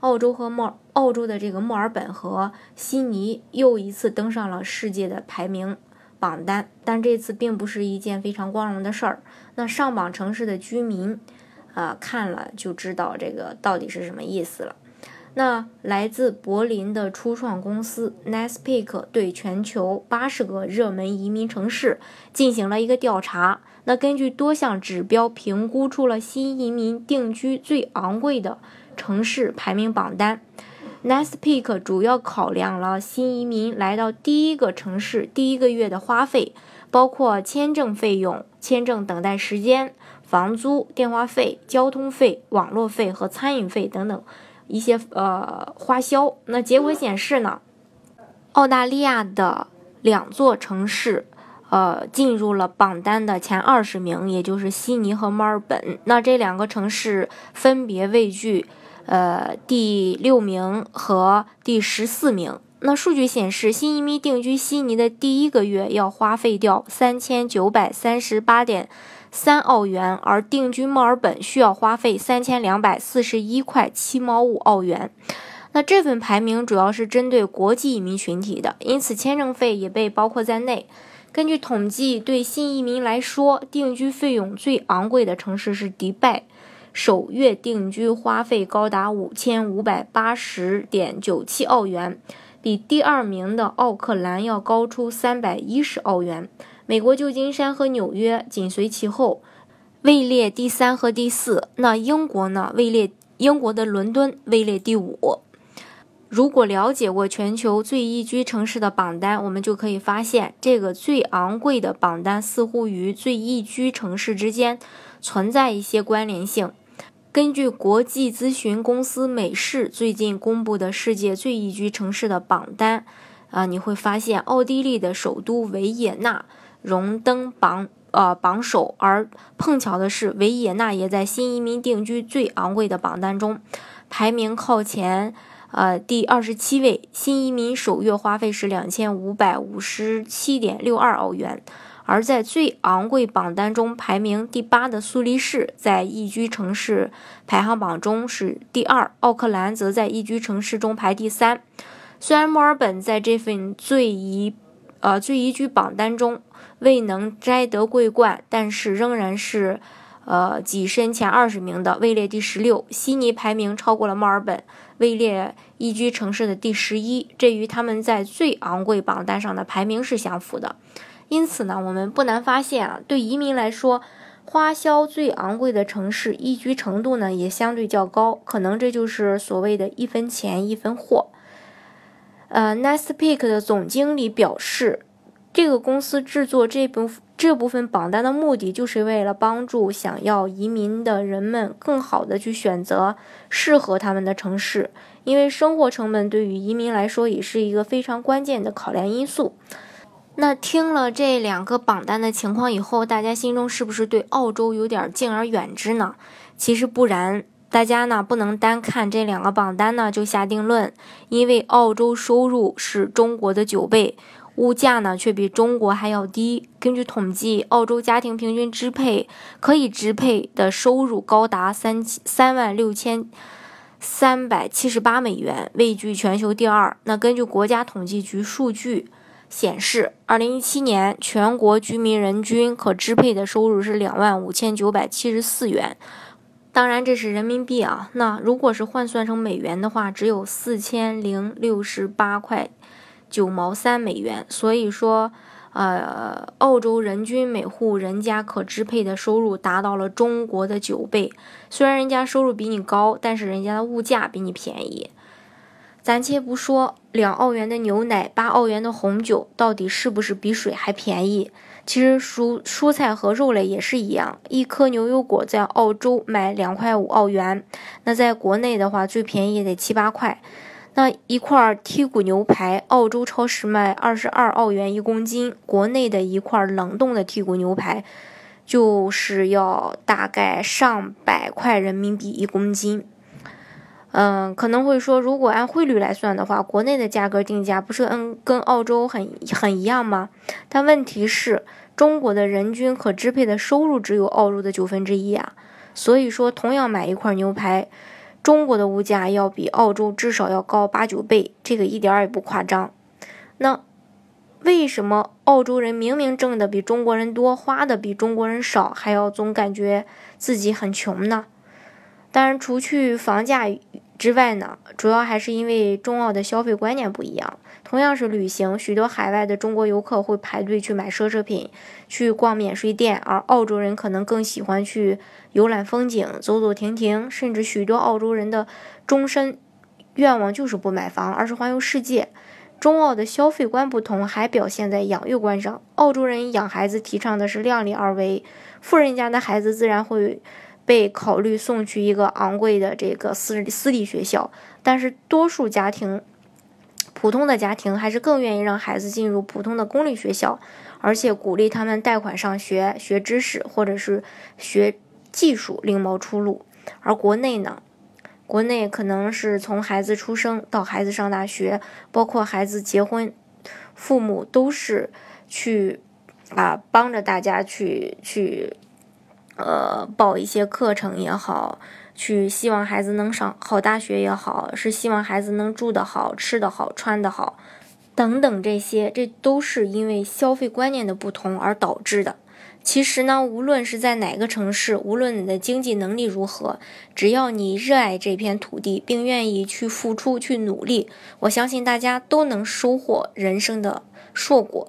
澳洲和墨澳洲的这个墨尔本和悉尼又一次登上了世界的排名榜单，但这次并不是一件非常光荣的事儿。那上榜城市的居民，啊，看了就知道这个到底是什么意思了。那来自柏林的初创公司 Nespeak 对全球八十个热门移民城市进行了一个调查，那根据多项指标评估出了新移民定居最昂贵的。城市排名榜单，Nespeak 主要考量了新移民来到第一个城市第一个月的花费，包括签证费用、签证等待时间、房租、电话费、交通费、网络费和餐饮费等等一些呃花销。那结果显示呢，澳大利亚的两座城市呃进入了榜单的前二十名，也就是悉尼和墨尔本。那这两个城市分别位居。呃，第六名和第十四名。那数据显示，新移民定居悉尼的第一个月要花费掉三千九百三十八点三澳元，而定居墨尔本需要花费三千两百四十一块七毛五澳元。那这份排名主要是针对国际移民群体的，因此签证费也被包括在内。根据统计，对新移民来说，定居费用最昂贵的城市是迪拜。首月定居花费高达五千五百八十点九七澳元，比第二名的奥克兰要高出三百一十澳元。美国旧金山和纽约紧随其后，位列第三和第四。那英国呢？位列英国的伦敦位列第五。如果了解过全球最宜居城市的榜单，我们就可以发现，这个最昂贵的榜单似乎与最宜居城市之间存在一些关联性。根据国际咨询公司美世最近公布的世界最宜居城市的榜单，啊，你会发现奥地利的首都维也纳荣登榜呃榜首，而碰巧的是维也纳也在新移民定居最昂贵的榜单中排名靠前，呃第二十七位，新移民首月花费是两千五百五十七点六二澳元。而在最昂贵榜单中排名第八的苏黎世，在宜居城市排行榜中是第二，奥克兰则在宜居城市中排第三。虽然墨尔本在这份最宜呃最宜居榜单中未能摘得桂冠，但是仍然是呃跻身前二十名的，位列第十六。悉尼排名超过了墨尔本，位列宜居城市的第十一，这与他们在最昂贵榜单上的排名是相符的。因此呢，我们不难发现啊，对移民来说，花销最昂贵的城市，宜居程度呢也相对较高。可能这就是所谓的一分钱一分货。呃，Nestpick 的总经理表示，这个公司制作这部这部分榜单的目的，就是为了帮助想要移民的人们更好的去选择适合他们的城市，因为生活成本对于移民来说也是一个非常关键的考量因素。那听了这两个榜单的情况以后，大家心中是不是对澳洲有点敬而远之呢？其实不然，大家呢不能单看这两个榜单呢就下定论，因为澳洲收入是中国的九倍，物价呢却比中国还要低。根据统计，澳洲家庭平均支配可以支配的收入高达三三万六千三百七十八美元，位居全球第二。那根据国家统计局数据。显示，二零一七年全国居民人均可支配的收入是两万五千九百七十四元，当然这是人民币啊。那如果是换算成美元的话，只有四千零六十八块九毛三美元。所以说，呃，澳洲人均每户人家可支配的收入达到了中国的九倍。虽然人家收入比你高，但是人家的物价比你便宜。暂且不说两澳元的牛奶、八澳元的红酒到底是不是比水还便宜，其实蔬蔬菜和肉类也是一样。一颗牛油果在澳洲卖两块五澳元，那在国内的话最便宜也得七八块。那一块剔骨牛排，澳洲超市卖二十二澳元一公斤，国内的一块冷冻的剔骨牛排就是要大概上百块人民币一公斤。嗯，可能会说，如果按汇率来算的话，国内的价格定价不是嗯跟澳洲很很一样吗？但问题是，中国的人均可支配的收入只有澳洲的九分之一啊。所以说，同样买一块牛排，中国的物价要比澳洲至少要高八九倍，这个一点也不夸张。那为什么澳洲人明明挣的比中国人多，花的比中国人少，还要总感觉自己很穷呢？当然，除去房价之外呢，主要还是因为中澳的消费观念不一样。同样是旅行，许多海外的中国游客会排队去买奢侈品，去逛免税店，而澳洲人可能更喜欢去游览风景、走走停停，甚至许多澳洲人的终身愿望就是不买房，而是环游世界。中澳的消费观不同，还表现在养育观上。澳洲人养孩子提倡的是量力而为，富人家的孩子自然会。被考虑送去一个昂贵的这个私私立学校，但是多数家庭，普通的家庭还是更愿意让孩子进入普通的公立学校，而且鼓励他们贷款上学、学知识或者是学技术，另谋出路。而国内呢，国内可能是从孩子出生到孩子上大学，包括孩子结婚，父母都是去啊帮着大家去去。呃，报一些课程也好，去希望孩子能上好大学也好，是希望孩子能住得好、吃得好、穿得好，等等这些，这都是因为消费观念的不同而导致的。其实呢，无论是在哪个城市，无论你的经济能力如何，只要你热爱这片土地，并愿意去付出、去努力，我相信大家都能收获人生的硕果。